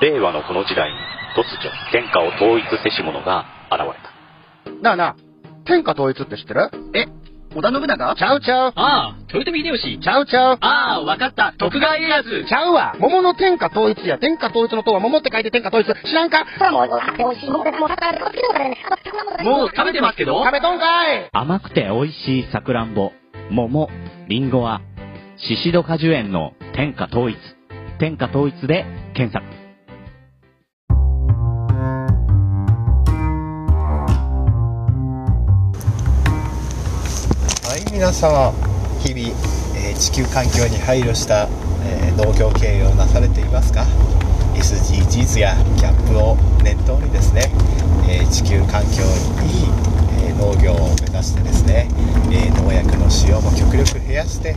令和のこの時代に突如天下を統一せし者が現れた。なあなあ、天下統一って知ってる？え織田信長？ちゃうちゃう。ああ、豊臣秀吉。ちゃうちゃう。ああ、わかった。徳川家康。ちゃうわ。桃の天下統一や。天下統一の塔は桃って書いて天下統一。知らんか？もう食べてますけど？食べとんかい甘くて美味しいさくらんぼ、桃、りんごは、シシド果樹園の天下統一。天下統一で検索。皆様日々、えー地球環境に配慮した、えー農業経営をなされていますか？SDGs やギャップを念頭にですね、えー地球環境にいい、え農業を目指してですね、え農薬の使用も極力減らして、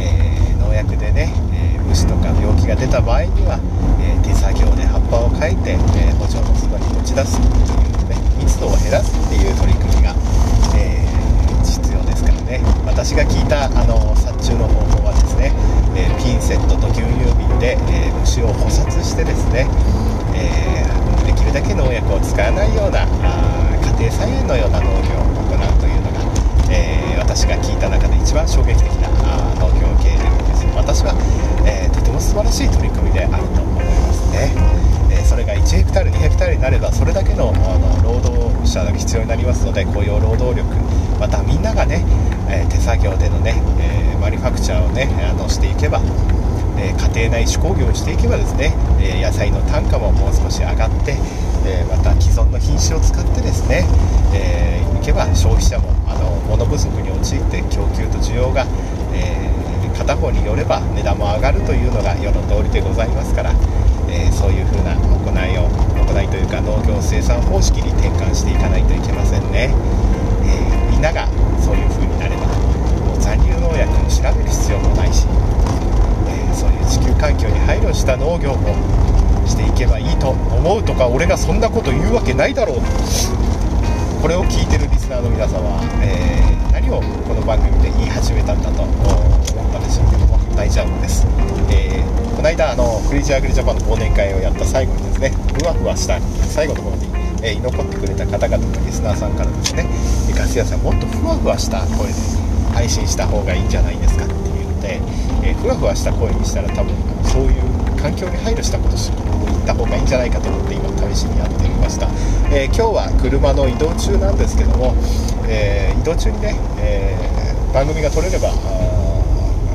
え農薬でね、えー虫とか病気が出た場合には、え手作業で葉っぱをかいて、えー補助のそばに持ち出すっていうね密度を減らすっていう取り組みが、えー必要ですからね私が聞いたあの殺虫の方法はですね、えーピンセットと牛乳瓶で、えー虫を捕殺してですね、えーできるだけ農薬を使わないようなあ家庭菜園のような農業を行うというのが、え私が聞いた中で一番衝撃的なあ農業経営です。私は、えとても素晴らしい取り組みであると思いますね、えそれが1ヘクタール2ヘクタールになればそれだけのあの労働者が必要になりますので雇用労働力またみんながね、え手作業でのね、えマニファクチャーをねあのしていけば、え家庭内手工業をしていけばですね、え野菜の単価ももう少し上がって、えまた既存の品種を使ってですね、えーいけば消費者もあの物不足に陥って供給と需要が、え片方によれば値段も上がるというのが世の通りでございますから、えそういうふうな行いを行いというか農業生産方式に転換していかないといけませんね、えーみんながそういう風になれ農薬を調べる必要もないし、えそういう地球環境に配慮した農業もしていけばいいと思うとか俺がそんなこと言うわけないだろう。これを聞いてるリスナーの皆様は、えー何をこの番組で言い始めたんだと思ったでしょうけども大丈夫です、えーこの間あのクレイジーグリジャパンの忘年会をやった最後にですねふわふわした最後の方に、えー居残ってくれた方々のリスナーさんからですねガス屋さんもっとふわふわした声で配信した方がいいんじゃないですかっていうので、えーふわふわした声にしたら多分そういう環境に配慮したことを言った方がいいんじゃないかと思って今試しにやってみました、えー今日は車の移動中なんですけども、えー移動中にね、えー番組が撮れれば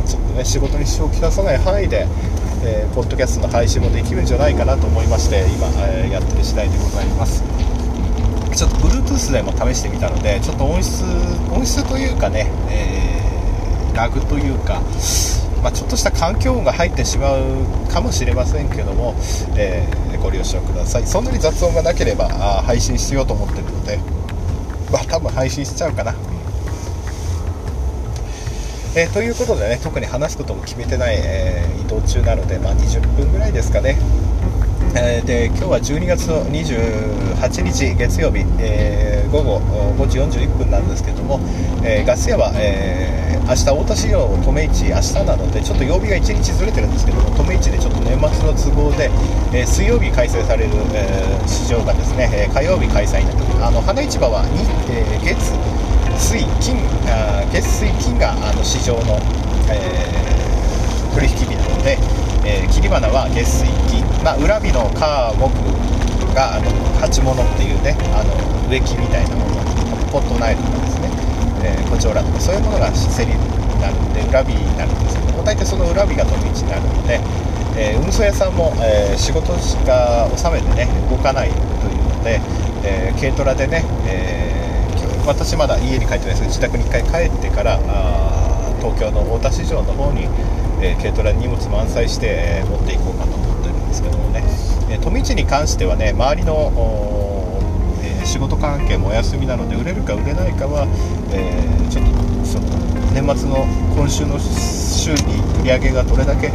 ちょっとね仕事に支障をきたさない範囲で、えーポッドキャストの配信もできるんじゃないかなと思いまして今、えやってる次第でございます。ちょっと Bluetooth でも試してみたのでちょっと音質音質というかね、えーラグというか、まあ、ちょっとした環境音が入ってしまうかもしれませんけども、えーご了承ください。そんなに雑音がなければあ配信しようと思ってるのでまあ多分配信しちゃうかな。えーということでね特に話すことも決めてない、えー移動中なので、まあ、20分ぐらいですかね、えーで今日は12月の28日月曜日、えー午後5時41分なんですけども、えーガス屋は、えー明日太田市場留市明日なのでちょっと曜日が1日ずれてるんですけども留市でちょっと年末の都合で、えー水曜日開催される、えー市場がですね、え火曜日開催になるあの花市場はに、えー月水金あ月水金があの市場の、えー取引日なので、えー切り花は月水金、まあ、裏日の火木があの鉢物っていうねあの植木みたいなものポットナイルとかですね、えーコチョウラとかそういうものが競りになるんで裏日になるんですけど大体その裏日が飛び地になるので、えー運送屋さんも、えー仕事が収めてね動かないというので、えー軽トラでね、えー私まだ家に帰ってないですけど自宅に1回帰ってからあ東京の大田市場の方に、えー軽トラに荷物満載して、えー持っていこうかと。ですけどもね、え富市に関してはね周りのえ仕事関係もお休みなので売れるか売れないかは、えちょっとその年末の今週の週に売り上げがどれだけ、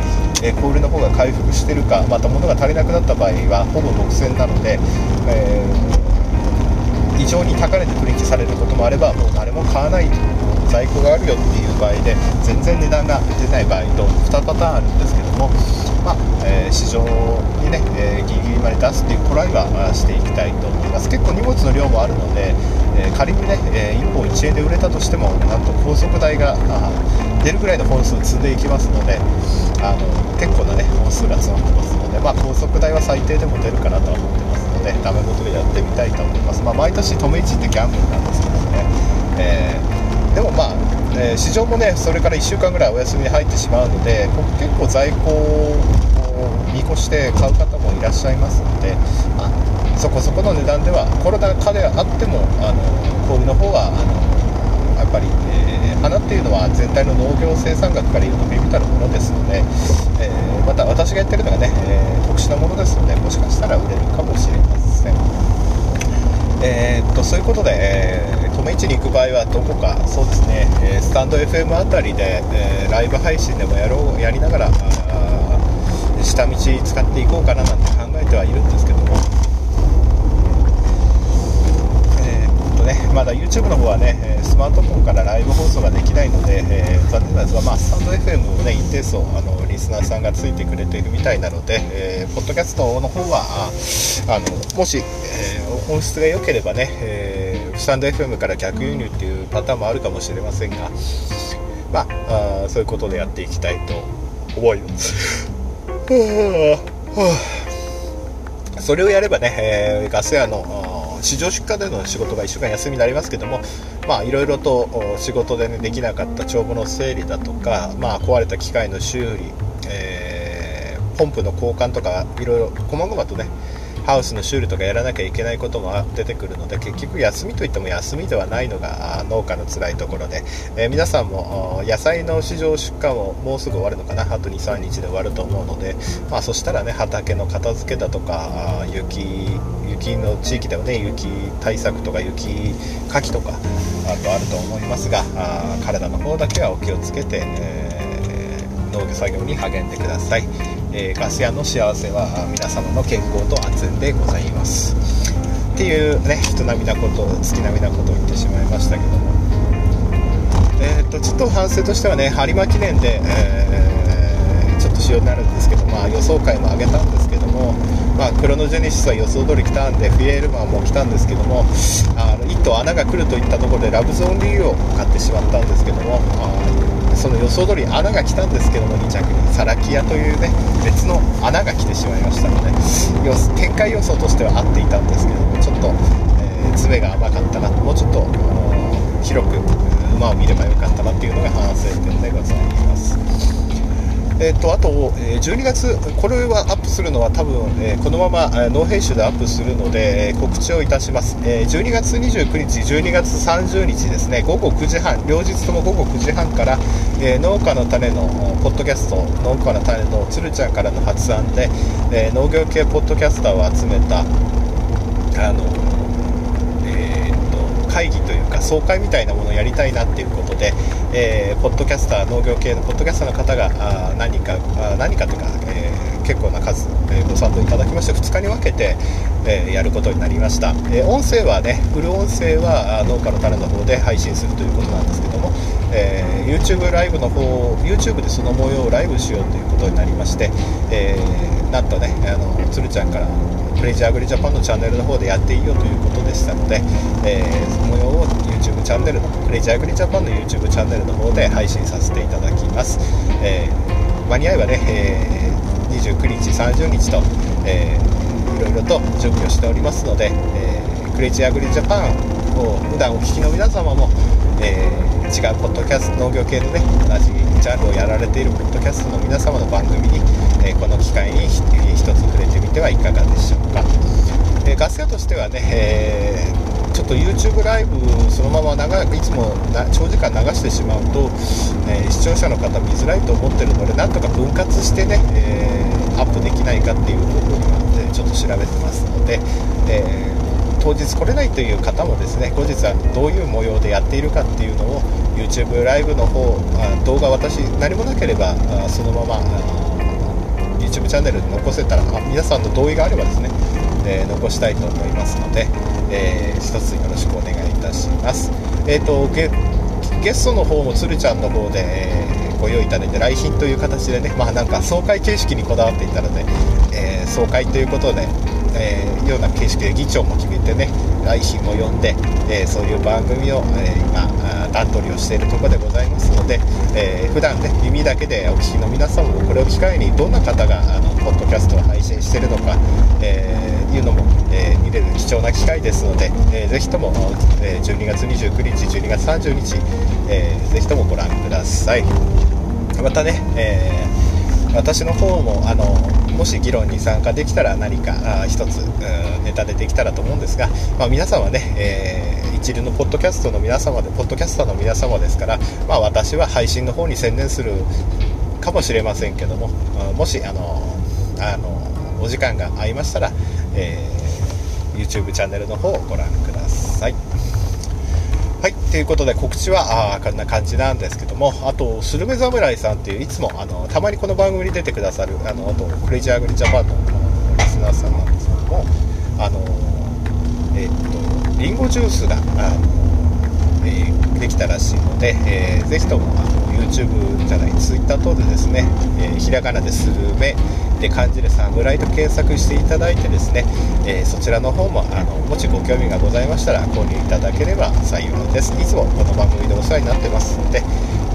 えー小売りの方が回復してるかまた物が足りなくなった場合はほぼ独占なので、えー異常に高値で取引されることもあればもう誰も買わない在庫があるよっていう場合で全然値段が出ない場合と2パターンあるんですけども、まあえー市場にね、えーギリギリまで出すっていうトライはしていきたいと思います。結構荷物の量もあるので、えー仮にね、え1本1円で売れたとしてもなんと高速代が出るぐらいの本数を積んでいきますのであの結構なね本数が詰まってますので、まあ、高速代は最低でも出るかなとは思ってますのでダメ元でやってみたいと思います、まあ、毎年止め市ってギャンブルなんですけどね、えーでもまあ、えー市場もねそれから1週間ぐらいお休みに入ってしまうのでこ結構在庫を見越して買う方もいらっしゃいますので、まあ、そこそこの値段ではコロナ禍であってもあの小売の方はあのやっぱり、えー花っていうのは全体の農業生産額からいうと微々たるものですので、えーまた私がやってるのがね、え特殊なものですのでもしかしたら売れるかもしれません。えーっとそういうことで、えー、留市に行く場合はどこかそうですね、えスタンド FM あたりで、えライブ配信でもやろうやりながら下道使っていこうかななんて考えてはいるんですけどもえーっとねまだ YouTube の方はねスマートフォンからライブ放送ができないので、えー残念なんですが、まあ、スタンド FM もね一定数あのリスナーさんがついてくれているみたいなので、えーポッドキャストの方はあのもし、えー音質が良ければね、えースタンド FM から逆輸入っていうパターンもあるかもしれませんが、まあ、あそういうことでやっていきたいと思います。それをやればね、えーガス屋の市場出荷での仕事が1週間休みになりますけども、いろいろと仕事で、ね、できなかった帳簿の整理だとか、まあ、壊れた機械の修理、えーポンプの交換とかいろいろ細々とねハウスの修理とかやらなきゃいけないことも出てくるので結局休みといっても休みではないのが農家の辛いところで、えー皆さんも野菜の市場出荷ももうすぐ終わるのかな？あと23日で終わると思うので、まあ、そしたらね畑の片付けだとか雪雪の地域ではね雪対策とか雪かきとかあとあると思いますがあ体の方だけはお気をつけて、えー農業作業に励んでください、えーガス屋の幸せは皆様の健康と安全でございます。っていうね人並みなこと月並みなことを言ってしまいましたけども。えー、とちょっと反省としてはね有馬記念で、えーちょっと仕様になるんですけど、まあ、予想会も上げたんですけども、まあ、クロノジェネシスは予想通り来たんでフィエールマンも来たんですけどもあの1頭穴が来るといったところでラブゾーンリーを買ってしまったんですけどもあその予想通り穴が来たんですけども2着にサラキアというね別の穴が来てしまいましたので展開予想としては合っていたんですけどもちょっと、えー詰めが甘かったなともうちょっと広く馬を見ればよかったなっていうのが反省点でございます。えー、とあと、え12月、これはアップするのは多分、えこのまま、えーノー編集でアップするので、え告知をいたします、え12月29日、12月30日ですね、午後9時半、両日とも午後9時半から、え農家の種のポッドキャスト、農家の種のつるちゃんからの発案で、え農業系ポッドキャスターを集めた、あのえーっと会議というか総会みたいなものをやりたいなっていうことで、えーポッドキャスター農業系のポッドキャスターの方があ何かあ何かというか、えー結構な数、えご賛同いただきまして2日に分けて、えやることになりました、え音声はねフル音声は農家の種の方で配信するということなんですけども、えー YouTube ライブの方 YouTube でその模様をライブしようということになりまして、えーなんとねあの鶴ちゃんからプレイジャーアグリジャパンのチャンネルの方でやっていいよということでしたので、えーその模様を YouTube チャンネルのプレイジャーアグリジャパンの YouTube チャンネルの方で配信させていただきます、えー間に合えばね、えー29日30日と、えーいろいろと準備をしておりますので、えークレイジーアグリジャパンを普段お聞きの皆様も、えー違うポッドキャスト農業系のね同じジャンルをやられているポッドキャストの皆様の番組に、えーこの機会に一つ触れてみてはいかがでしょうか、えガス屋としてはね、えーちょっと YouTube ライブそのまま長いつもな長時間流してしまうと、え視聴者の方見づらいと思ってるのでなんとか分割してね、えーアップできないかっていう方法には、ね、ちょっと調べてますので、えー当日来れないという方もですね後日はどういう模様でやっているかっていうのを YouTube ライブの方あ動画私何もなければあそのままあ YouTube チャンネルで残せたらあ皆さんの同意があればですね、えー残したいと思いますので、えー一つよろしくお願いいたします。えー、とゲゲストの方もつるちゃんの方で、えーご用意いただいて来賓という形でね、まあ、なんか総会形式にこだわっていたので、えー総会ということで、えーような形式で議長も決めてね来賓も呼んで、えーそういう番組を、えー今あー段取りをしているところでございますので、えー普段ね耳だけでお聞きの皆さんもこれを機会にどんな方があのポッドキャストを配信しているのか、えーいうのも、えー見れる貴重な機会ですので、えーぜひとも、えー12月29日12月30日、えーぜひともご覧ください。またね、えー私の方もあのもし議論に参加できたら何かあ一つうんネタでできたらと思うんですが、まあ、皆さんはね、えー一流のポッドキャストの皆様でポッドキャスターの皆様ですから、まあ、私は配信の方に専念するかもしれませんけどもうんもしあのあのお時間が合いましたら、えー YouTube チャンネルの方をご覧ください。はい、ということで告知はあこんな感じなんですけどもあとスルメ侍さんっていういつもあのたまにこの番組に出てくださるあのあとクレイジーアグリジャパンののリスナーさんなんですけどもあのえっとリンゴジュースがあの、えーできたらしいので、えーぜひともあの YouTube じゃない Twitter 等でですね、えーひらがなでスルメで漢字で侍と検索していただいてですね、えーそちらの方もあのもしご興味がございましたら購入いただければ幸いです。いつもこの番組でお世話になってますので、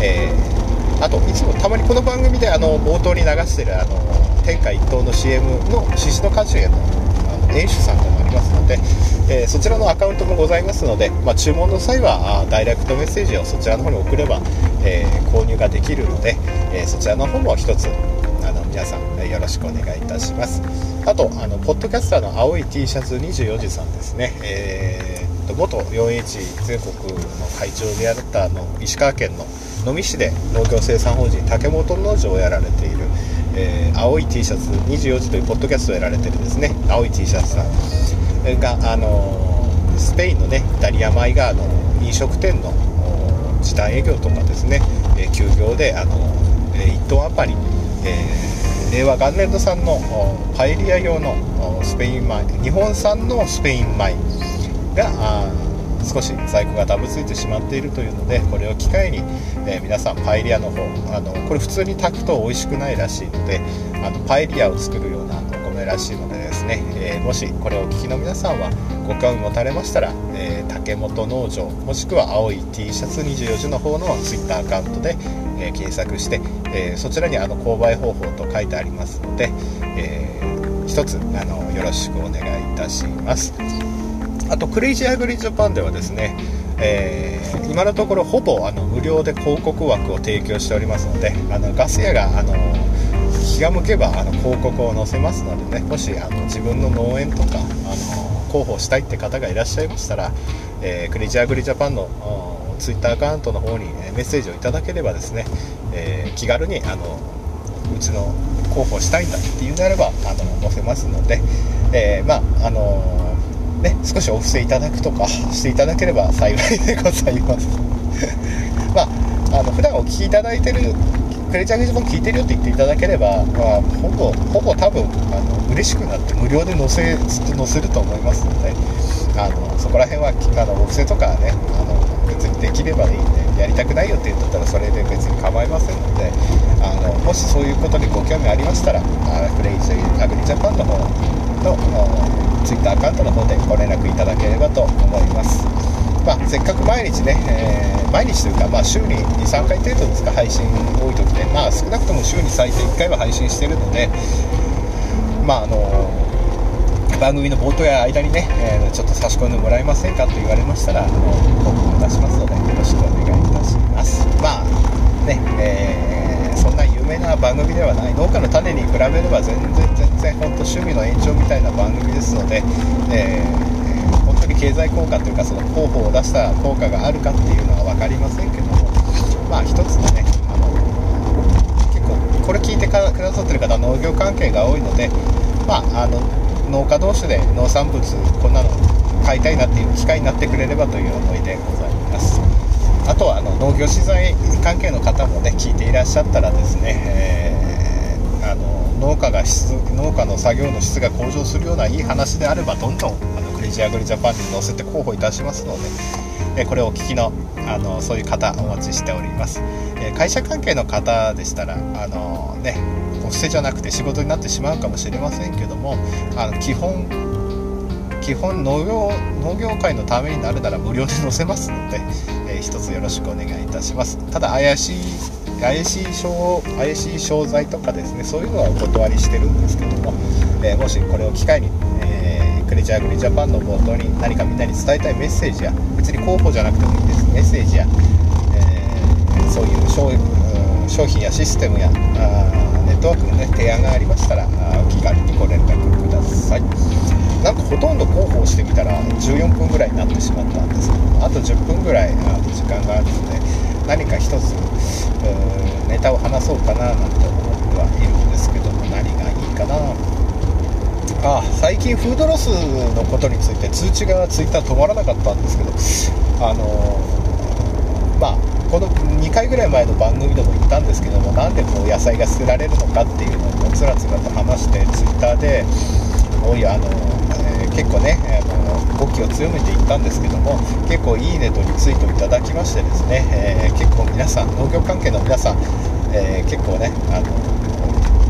えーあといつもたまにこの番組であの冒頭に流してるあの天下一等の CM の獅子の果樹へのあの演出さんでもありますので、えーそちらのアカウントもございますので、まあ、注文の際はあダイレクトメッセージをそちらの方に送れば、えー購入ができるので、えーそちらの方も一つあの皆さんよろしくお願いいたします。あとあのポッドキャスターの青い T シャツ24時さんですね、えー元 4H 全国の会長であったあの石川県の能美市で農業生産法人竹本農場をやられている、えー青い T シャツ24時というポッドキャストをやられてるですね。青い T シャツさんが、あのースペインのねイタリア米があの飲食店の時短営業とかですね、えー休業で、あのえ1トンあたり、えー令和元年度産のパエリア用のスペイン米日本産のスペイン米があ少し在庫がダブついてしまっているというのでこれを機会に、えー皆さんパエリアの方あのこれ普通に炊くと美味しくないらしいのであのパエリアを作るようなお米らしいのでですね、えーもしこれをお聞きの皆さんはご興味持たれましたら、えー竹本農場もしくは青い T シャツ24時の方の Twitter アカウントで、えー検索して、えそちらにあの購買方法と書いてありますので、えー一つあのよろしくお願いいたします。あとクレイジーアグリジャパンではですね、えー今のところほぼあの無料で広告枠を提供しておりますのであのガス屋があの気が向けばあの広告を載せますのでねもしあの自分の農園とかあの広報したいって方がいらっしゃいましたら、えークレイジーアグリジャパンのツイッターアカウントの方にえーメッセージをいただければですね、えー気軽にあのうちの広報したいんだっていうんであればあの載せますので、えーまああのね、少しお布施いただくとかしていただければ幸いでございます。まああの普段お聞きいただいてるクレジャーゲージも聞いてるよって言っていただければ、まあ、ほぼほぼ多分あの嬉しくなって無料で載せ載せると思いますのであのそこら辺はあのお布施とかねあの別にできればいいんでやりたくないよって言ったらそれで別に構いませんのであのもしそういうことにご興味ありましたらあクレイジーアグリジャパンの方のツイッターアカウントの方でご連絡いただければと思います。まあ、せっかく毎日ね、えー毎日というか、まあ、週に23回程度ですか配信多い時で、まあ、少なくとも週に最低1回は配信してるので、まああの番組の冒頭や間にね、えーちょっと差し込んでもらえませんかと言われましたらあの報告を出しますのでよろしくお願いいたしますまあね、えーそんな有名な番組ではない農家の種に比べれば全然全然本当趣味の延長みたいな番組ですので、えー本当に経済効果というかその広報を出した効果があるかっていうのは分かりませんけどもまあ一つのねあの結構これ聞いてくださってる方農業関係が多いので、まあ、あの農家同士で農産物こんなの買いたいなっていう機会になってくれればという思いでございます。あとはあの農業資材関係の方もね聞いていらっしゃったらですね、えーあの農家が質農家の作業の質が向上するようないい話であればどんどんあのクレイジーアグリジャパンに載せて広報いたしますので、えーこれをお聞きのあのそういう方お待ちしております、えー会社関係の方でしたらあのねお布施じゃなくて仕事になってしまうかもしれませんけどもあの基本基本農業農業界のためになるなら無料で載せますので、えー、一つよろしくお願いいたします。ただ怪しい怪しい商怪しい商材とかですねそういうのはお断りしてるんですけども、えー、もしこれを機会に、えー、クレジャーグリージャパンの冒頭に何かみんなに伝えたいメッセージや別に広報じゃなくてもいいです。メッセージや、え、そういう商商品やシステムやネットワークの、ね、提案がありましたらお気軽にご連絡ください。なんかほとんど広報してみたら14分ぐらいになってしまったんですけどあと10分ぐらいあと時間があるので何か一つネタを話そうかななんて思ってはいるんですけども何がいいかな。あ最近フードロスのことについて通知がツイッター止まらなかったんですけどあのまあこの2回ぐらい前の番組でも言ったんですけどもなんでこう野菜が捨てられるのかっていうのをつらつらと話してツイッターでおいあの、ー、結構ねあの語気を強めていったんですけども結構いいねとリツイートいただきましてですね、えー、結構皆さん農業関係の皆さん、えー、結構ねあの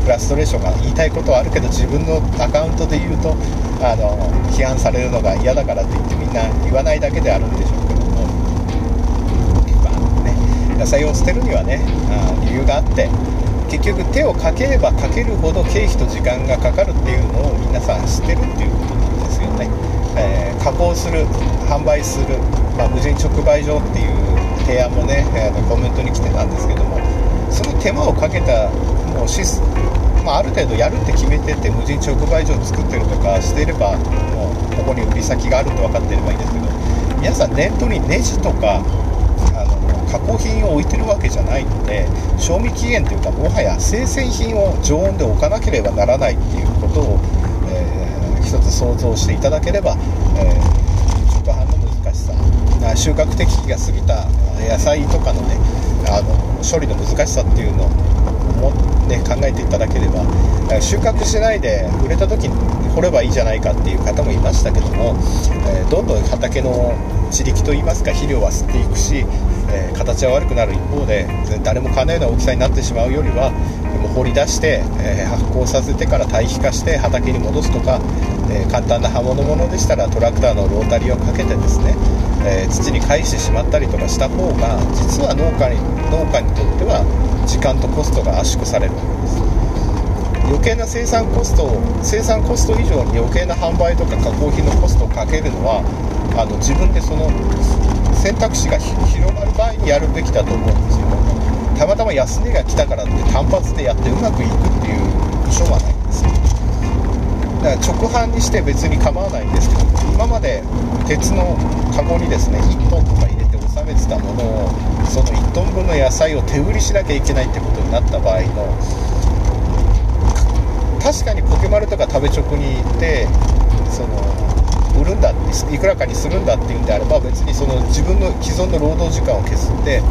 フラストレーションが言いたいことはあるけど自分のアカウントで言うとあの批判されるのが嫌だからって言ってみんな言わないだけであるんでしょうけども、まあね、野菜を捨てるにはねあ理由があって結局手をかければかけるほど経費と時間がかかるっていうのを皆さん知ってるっていうですよね、えー、加工する販売する、まあ、無人直売所っていう提案もね、えー、コメントに来てたんですけどもその手間をかけたもうシス、まあ、ある程度やるって決めてて無人直売所を作ってるとかしていればもうここに売り先があるって分かってればいいんですけど皆さんネットにネジとか加工品を置いてるわけじゃないので賞味期限というかもはや生鮮品を常温で置かなければならないっていうことを、一つ想像していただければ、えー、直販の難しさ収穫適期が過ぎた野菜とかのねあの処理の難しさっていうのをも、ね、考えていただければ収穫しないで売れた時に掘ればいいじゃないかっていう方もいましたけども、えー、どんどん畑の地力といいますか肥料は吸っていくしえー、形は悪くなる一方で誰も買わないような大きさになってしまうよりはも掘り出して、え、発酵させてから堆肥化して畑に戻すとか、え、簡単な刃物ものでしたらトラクターのロータリーをかけてですね、え土に返してしまったりとかした方が実は農家に農家にとっては時間とコストが圧縮されるわけです。余計な生産コストを生産コスト以上に余計な販売とか加工品のコストをかけるのはあの自分でその選択肢が広がる場合にやるべきだと思うんですよね。たまたま安値が来たからって単発でやってうまくいくっていう保証はないんですよだから直販にして別に構わないんですけど今まで鉄のカゴにですね1トンとか入れて収めてたものをその1トン分の野菜を手売りしなきゃいけないってことになった場合の確かにポケマルとか食べ直に行ってその売るんだいくらかにするんだっていうんであれば別にその自分の既存の労働時間を削って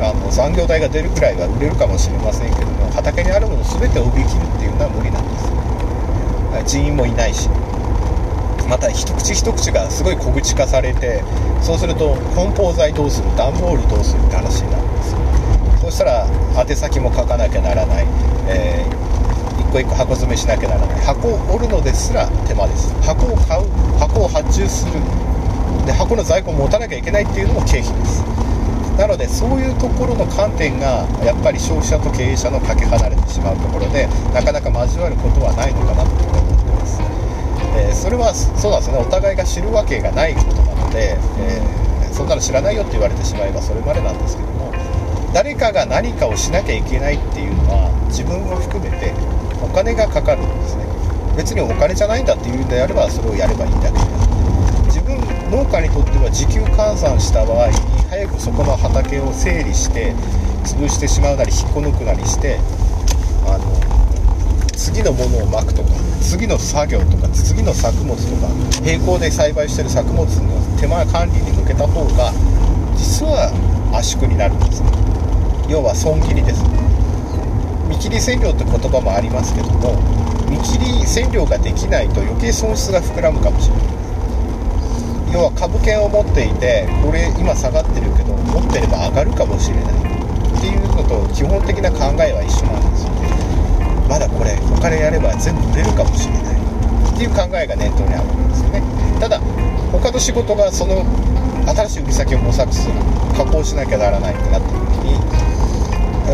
あの残業代が出るくらいは売れるかもしれませんけども畑にあるもの全てを売り切るっていうのは無理なんです。人員もいないし。また一口一口がすごい小口化されてそうすると梱包材どうする？段ボールどうするって話になるんですよそしたら宛先も書かなきゃならない、えー個一個箱詰めしなきゃならない。箱を折るのですら手間です。箱を買う箱を発注する。で箱の在庫を持たなきゃいけないっていうのも経費です。なのでそういうところの観点がやっぱり消費者と経営者のかけ離れてしまうところでなかなか交わることはないのかなと思ってます、え、それはそうなんですね。お互いが知るわけがないことなので、えー、そんなの知らないよって言われてしまえばそれまでなんですけども誰かが何かをしなきゃいけないっていうのは自分を含めてお金がかかるんですね。別にお金じゃないんだっていうんであればそれをやればいいんだけで自分農家にとっては時給換算した場合に早くそこの畑を整理して潰してしまうなり引っこ抜くなりしてあの次のものをまくとか次の作業とか次の作物とか並行で栽培してる作物の手間管理に向けた方が実は圧縮になるんです。ね要は損切りです。ね見切り線量って言葉もありますけども見切り線量ができないと余計損失が膨らむかもしれない。要は株券を持っていてこれ今下がってるけど持ってれば上がるかもしれない。っていうのと基本的な考えは一緒なんですよ。ねまだこれ他でやれば全部売れるかもしれない。っていう考えが念頭にあるわけですよね。ただ他の仕事がその新しい売り先を模索する。加工しなきゃならないってなった時に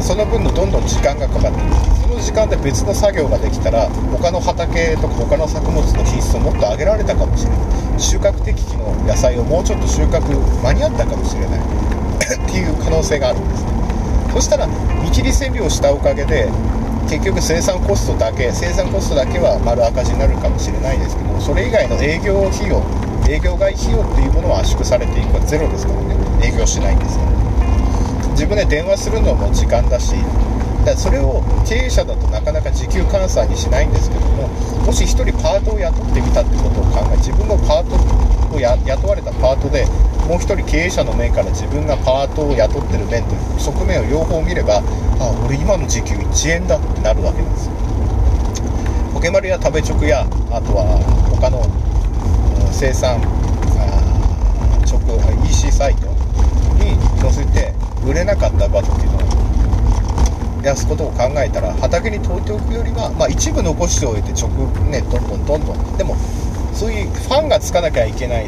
その分のどんどん時間がかかってくる。の時間で別の作業ができたら他の畑とか他の作物の品質をもっと上げられたかもしれない。収穫適期の野菜をもうちょっと収穫間に合ったかもしれない。っていう可能性があるんです。ねそしたら見切り線量をしたおかげで結局生産コストだけ生産コストだけは丸赤字になるかもしれないですけどそれ以外の営業費用営業外費用っていうものは圧縮されていくはゼロですからね。営業しないんですから。自分で電話するのも時間だしだからそれを経営者だとなかなか時給換算にしないんですけどももし1人パートを雇ってみたってことを考え自分のパートをや雇われたパートでもう1人経営者の面から自分がパートを雇ってる面という側面を両方見ればあ俺今の時給1円だってなるわけですよ。ポケマルや食べチョクやあとは他の生産あー直 EC サイトに載せて売れなかった場っていうのはを出すことを考えたら畑に置いておくよりは、まあ、一部残しておいて直ねどんどんどんどんでもそういうファンがつかなきゃいけない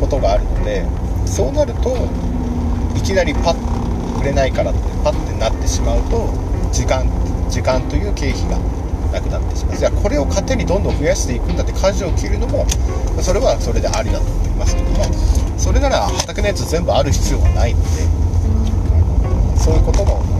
ことがあるのでそうなるといきなりパッ売れないからってパッてなってしまうと時間時間という経費がなくなってしまうじゃあこれを糧にどんどん増やしていくんだって舵を切るのもそれはそれでありだと思いますけどもそれなら畑のやつ全部ある必要はないのでそういうことも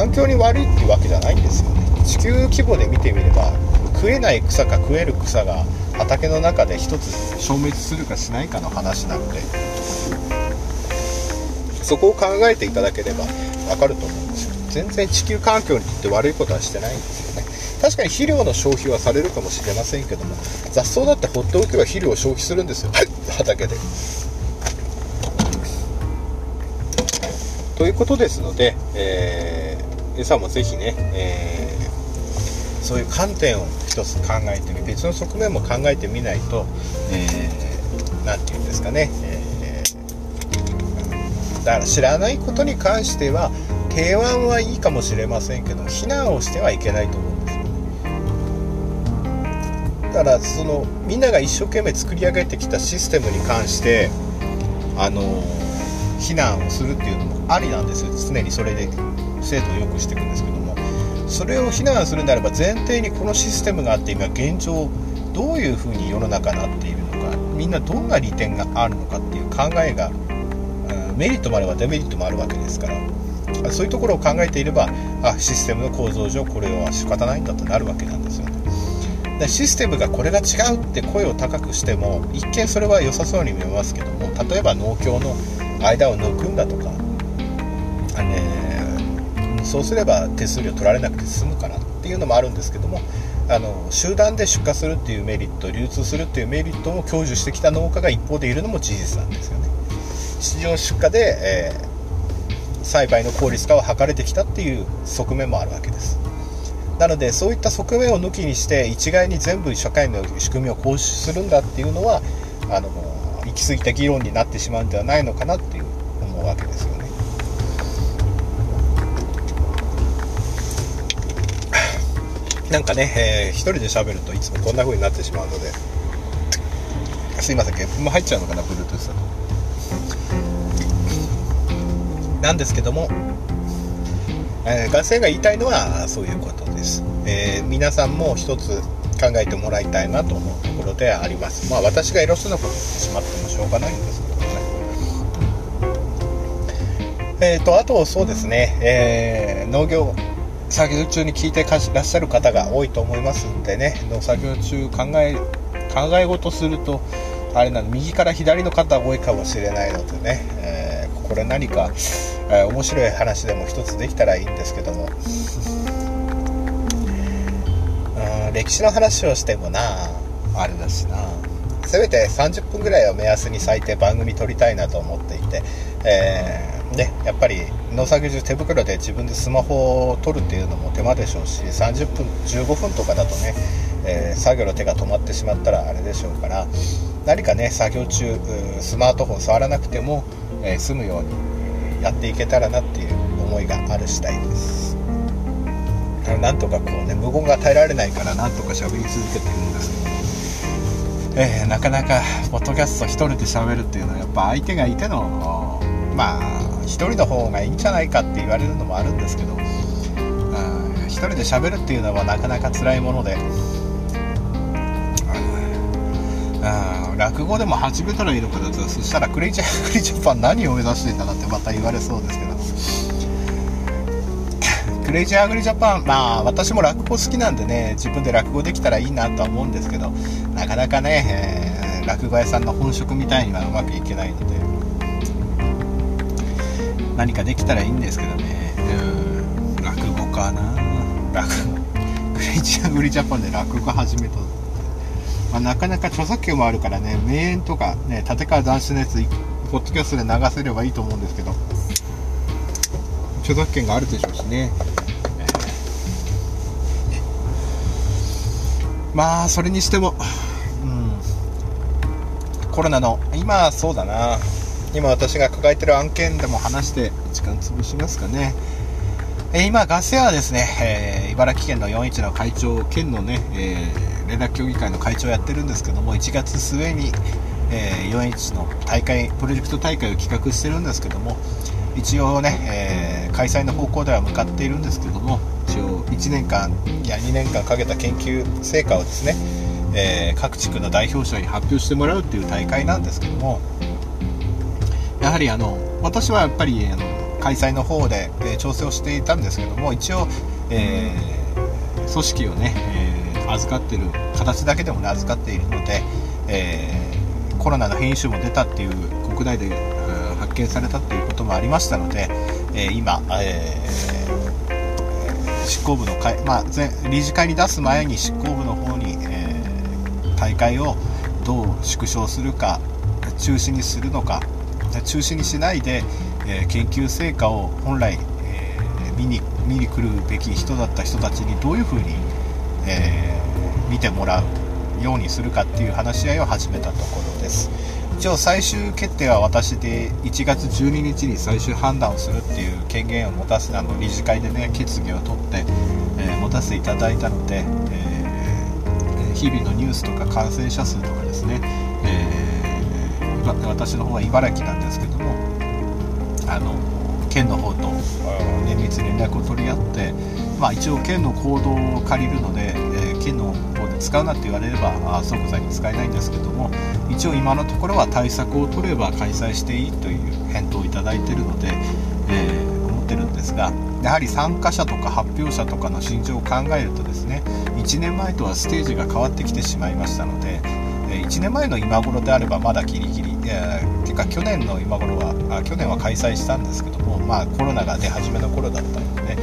環境に悪いっていうわけじゃないんですよね。地球規模で見てみれば食えない草か食える草が畑の中で一つ消滅するかしないかの話なのでそこを考えていただければ分かると思うんですよ。全然地球環境にとって悪いことはしてないんですよね。確かに肥料の消費はされるかもしれませんけども雑草だって放っておけば肥料を消費するんですよ。畑で。ということですので、えー、皆さんもぜひね、えーそういう観点を一つ考えてみ別の側面も考えてみないと何、えー、て言うんですかね、えーだから知らないことに関しては提案はいいかもしれませんけど非難をしてはいけないと思うんですよ。ねだからそのみんなが一生懸命作り上げてきたシステムに関してあの非難をするっていうのもありなんですよ。常にそれで。精度を良くしていくんですけどもそれを非難するんであれば前提にこのシステムがあって今現状どういうふうに世の中になっているのかみんなどんな利点があるのかっていう考えがメリットもあればデメリットもあるわけですからそういうところを考えていればあシステムの構造上これは仕方ないんだとなるわけなんですよね。でシステムがこれが違うって声を高くしても一見それは良さそうに見えますけども例えば農協の間を抜くんだとかあねそうすれば手数料取られなくて済むからっていうのもあるんですけどもあの集団で出荷するっていうメリット流通するっていうメリットを享受してきた農家が一方でいるのも事実なんですよね。市場出荷で、えー栽培の効率化を図れてきたっていう側面もあるわけです。なのでそういった側面を抜きにして一概に全部社会の仕組みを行使するんだっていうのはあの行き過ぎた議論になってしまうんではないのかなっていう思うわけですよね。なんかね、えー一人で喋るといつもこんな風になってしまうので。すいませんゲップも入っちゃうのかな Bluetooth だとなんですけども、えー学生が言いたいのはそういうことです、えー皆さんも一つ考えてもらいたいなと思うところであります。まあ私が偉そうなこと言ってしまってもしょうがないんですけどもね。えー、とあとそうですね、えー農業。作業中に聞いてらっしゃる方が多いと思いますんでね農作業中考え考え事するとあれなの右から左の方が多いかもしれないのでね、えーこれ何か、えー面白い話でも一つできたらいいんですけども。歴史の話をしてもなあれだしな。せめて30分ぐらいを目安に最低番組撮りたいなと思っていて、えーね、やっぱり農作業中手袋で自分でスマホを撮るっていうのも手間でしょうし30分15分とかだとね、えー作業の手が止まってしまったらあれでしょうから何かね作業中スマートフォン触らなくても、えー済むようにやっていけたらなっていう思いがある次第です。なんとかこうね無言が耐えられないからなんとか喋り続けてるんです。けど、えーなかなかポッドキャスト一人で喋るっていうのはやっぱ相手がいてのまあ1人の方がいいんじゃないかって言われるのもあるんですけどうん一人で喋るっていうのはなかなか辛いもので。うん落語でも始めたらいいのかなとそしたらクレイジャークレイジャパン何を目指してんだなってまた言われそうですけど。クレイジーアグリジャパン、まあ私も落語好きなんでね、自分で落語できたらいいなとは思うんですけど、なかなかね、えー落語屋さんの本職みたいにはうまくいけないので、何かできたらいいんですけどね、うん、落語かな、落語、クレイジーアグリジャパンで落語始めた。まあ、なかなか著作権もあるからね、名演とかね、立川談志のやつ、ポッドキャストで流せればいいと思うんですけど、著作権があるでしょうしね。まあそれにしても、うん、コロナの今そうだな今私が抱えてる案件でも話して時間潰しますかね。え今ガス屋はですね、えー茨城県の41の会長県のね、えー連絡協議会の会長をやってるんですけども1月末に、えー41の大会プロジェクト大会を企画してるんですけども一応ね、えー開催の方向では向かっているんですけども一応1年間いや2年間かけた研究成果をですね、えー各地区の代表者に発表してもらうっていう大会なんですけどもやはりあの私はやっぱりあの開催の方で、え調整をしていたんですけども一応、えー組織をね、えー預かってる形だけでもね預かっているので、えーコロナの変異種も出たっていう国内で、発見されたっていうこともありましたので、え今、え執行部の会、まあ、理事会に出す前に執行部の方に、え大会をどう縮小するか中止にするのか中止にしないで、え研究成果を本来、え見に見に来るべき人だった人たちにどういうふうに、え見てもらうようにするかっていう話し合いを始めたところです。一応最終決定は私で1月12日に最終判断をするっていう権限を持たせあの理事会でね決議を取って、え持たせていただいたので、えー日々のニュースとか感染者数とかですね、えーわ私の方は茨城なんですけどもあの県の方と綿密に連絡を取り合って、まあ、一応県の行動を借りるので、えー県の方で使うなって言われれば即座に使えないんですけども一応今のところは対策を取れば開催していいという返答をいただいているので、えー思ってるんですがやはり参加者とか発表者とかの心情を考えるとですね1年前とはステージが変わってきてしまいましたので、え1年前の今頃であればまだギリギリ、えーてか去年の今頃はあ去年は開催したんですけども、まあ、コロナが出始めの頃だったので、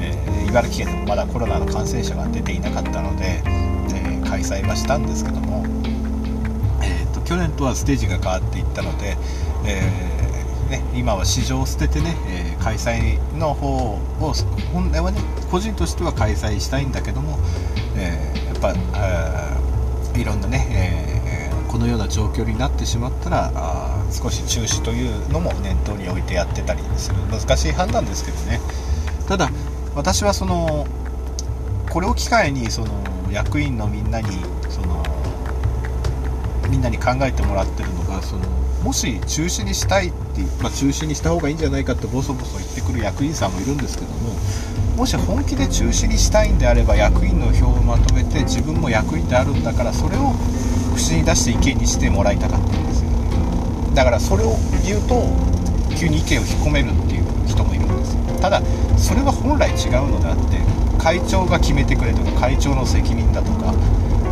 えー茨城県でもまだコロナの感染者が出ていなかったので、えー開催はしたんですけども、えーと去年とはステージが変わっていったので、えね、今は市場を捨ててね、えー開催の方を本来はね個人としては開催したいんだけども、えーやっぱいろんなね、えーこのような状況になってしまったらあ少し中止というのも念頭に置いてやってたりする。難しい判断ですけどね。ただ私はそのこれを機会にその役員のみんなにそのみんなに考えてもらってるのがそのもし中止にしたいって、まあ、中止にした方がいいんじゃないかってボソボソ言ってくる役員さんもいるんですけどももし本気で中止にしたいんであれば役員の票をまとめて自分も役員であるんだからそれを口に出して意見にしてもらいたかったんですよだからそれを言うと急に意見を引っ込めるっていう人もいるんですただそれは本来違うのであって会長が決めてくれとか会長の責任だとか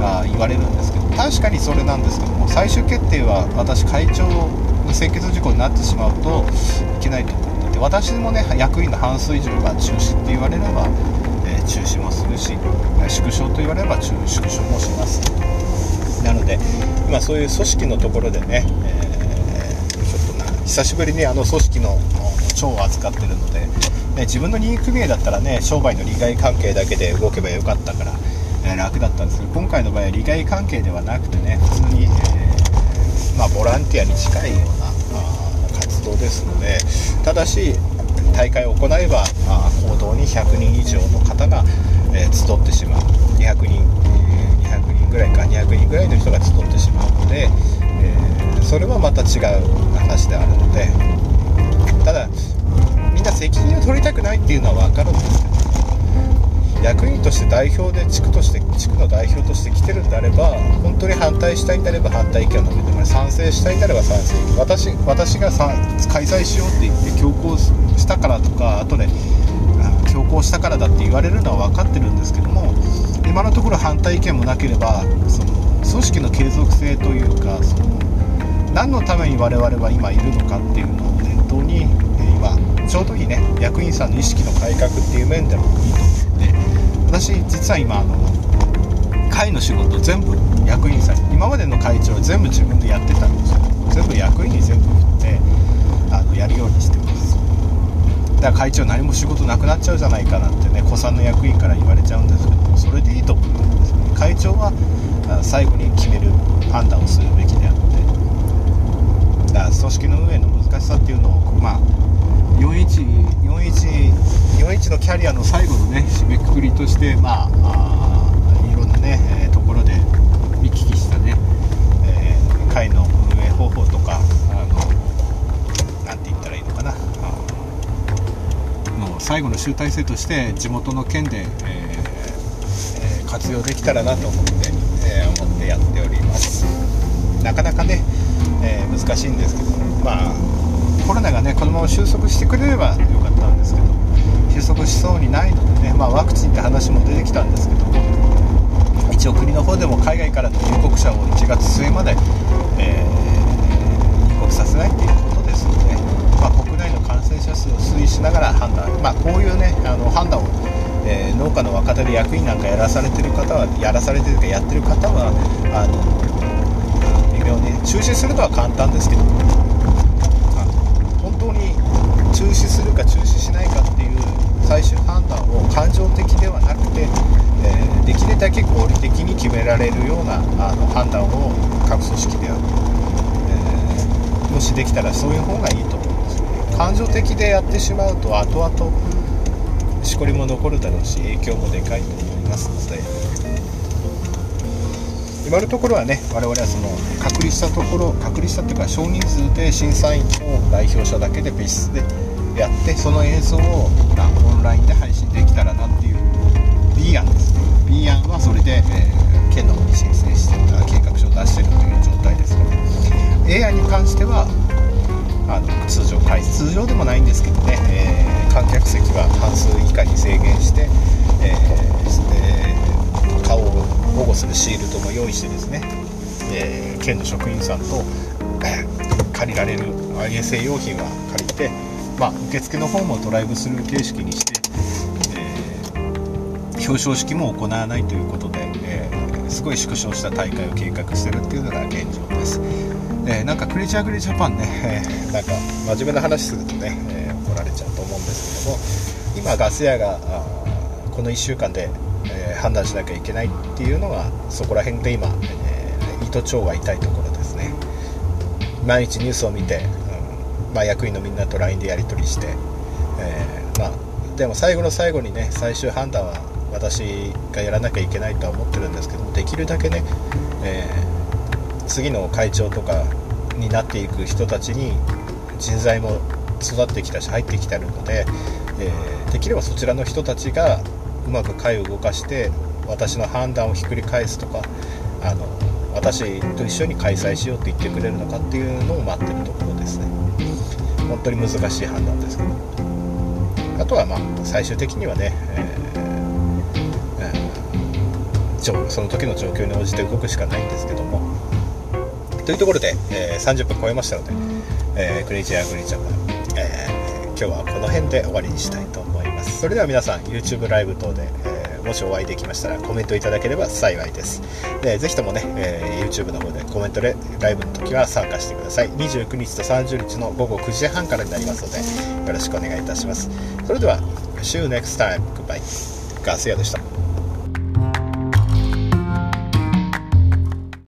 あ言われるんですけど確かにそれなんですけども最終決定は私会長の清潔事項になってしまうといけないと思ってて私もね役員の半数以上が中止って言われれば、えー中止もす。るし縮小と言われれば中縮小もします。なので今そういう組織のところでね、えーちょっとな久しぶりにあの組織の長を扱ってるので、ね、自分の任意組合だったらね商売の利害関係だけで動けばよかったから、えー楽だったんですけど今回の場合は利害関係ではなくてね普通に、えーまあ、ボランティアに近いような活動ですのでただし大会を行えばあ行動に100人以上の方が、えー集ってしまう。200人、えー200人ぐらいか200人ぐらいの人が集ってしまうので、えーそれはまた違う話であるのでただみんな責任を取りたくないっていうのは分かるんですけど役員として代表で地区として地区の代表として来てるんであれば本当に反対したいんであれば反対意見を述べてもらい賛成したいんであれば賛成。私私が開催しようって言って強行したからとか後であ強行したからだって言われるのは分かってるんですけども今のところ反対意見もなければその組織の継続性というかその何のために我々は今いるのかっていうのを念頭に、今ちょうどいいね役員さんの意識の改革っていう面でもいいと思って私実は今あの会の仕事全部役員さん今までの会長は全部自分でやってたんですよ。全部役員に全部振ってあのやるようにしてます。だから会長何も仕事なくなっちゃうじゃないかなってね古参の役員から言われちゃうんですけどそれでいいと思うんですよね。会長は最後に決める判断をするべきであってだから組織の運営の難しさっていうのをまあ4141のキャリアの最後のね締めくくりとしてまああいろんなね、えところで見聞きしたね、えー会の運営方法とかあのなんて言ったらいいのかなあ最後の集大成として地元の県で、えー活用できたらなと思って、えー思ってやっております。なかなかね、えー難しいんですけどまあコロナがねこのまま収束してくれればよかったんですけど収束しそうにないのでね、まあ、ワクチンって話も出てきたんですけど一応国の方でも海外からの入国者を1月末まで、えー入国させないっていう、染者数を推移しながら判断、まあ、こういうねあの判断を、えー農家の若手で役員なんかやらされてる方はやらされてるかやってる方はあの微妙に中止するのは簡単ですけどあ本当に中止するか中止しないかっていう最終判断を感情的ではなくて、えーできるだけ合理的に決められるようなあの判断を各組織では、えもしできたらそういう方がいいと思う。感情的でやってしまうと後々しこりも残るだろうし影響もでかいと思いますので。今のところはね我々はその隔離したところ隔離したっていうか少人数で審査員の代表者だけで別室でやってその映像をまあオンラインで配信できたらなっていう B 案ですね。B 案はそれで、えー県の方に申請してあ計画書を出してるという状態ですので A 案に関してはあの通常回通常でもないんですけどね、えー観客席は半数以下に制限して、えー顔を保護するシールドも用意してですね、えー県の職員さんと、え ー借りられる衛生用品は借りて、まあ、受付の方もドライブスルー形式にして、えー表彰式も行わないということで、えすごい縮小した大会を計画してるっていうのが現状です。えーなんかクレイジーアグリジャパンね、えーなんか真面目な話するとね、えー怒られちゃうと思うんですけども今ガス屋がこの1週間で、えー判断しなきゃいけないっていうのがそこら辺で今、えー糸町が痛いところですね。毎日ニュースを見て、うんまあ、役員のみんなと LINE でやり取りして、えーまあ、でも最後の最後にね最終判断は私がやらなきゃいけないとは思ってるんですけどもできるだけね、えー次の会長とかになっていく人たちに人材も育ってきたし入ってきてるので、えーできればそちらの人たちがうまく会を動かして私の判断をひっくり返すとかあの私と一緒に開催しようって言ってくれるのかっていうのを待ってるところですね。本当に難しい判断ですけど。あとはまあ最終的にはね、えーえーその時の状況に応じて動くしかないんですけども。というところで、えー30分超えましたので、えークレイジーアグリージャパン、えー今日はこの辺で終わりにしたいと思います。それでは皆さん YouTube ライブ等で、えーもしお会いできましたらコメントいただければ幸いです。でぜひともね、えー YouTube の方でコメントでライブの時は参加してください。29日と30日の午後9時半からになりますのでよろしくお願いいたします。それでは See you next time. Goodbye. ガス屋でした。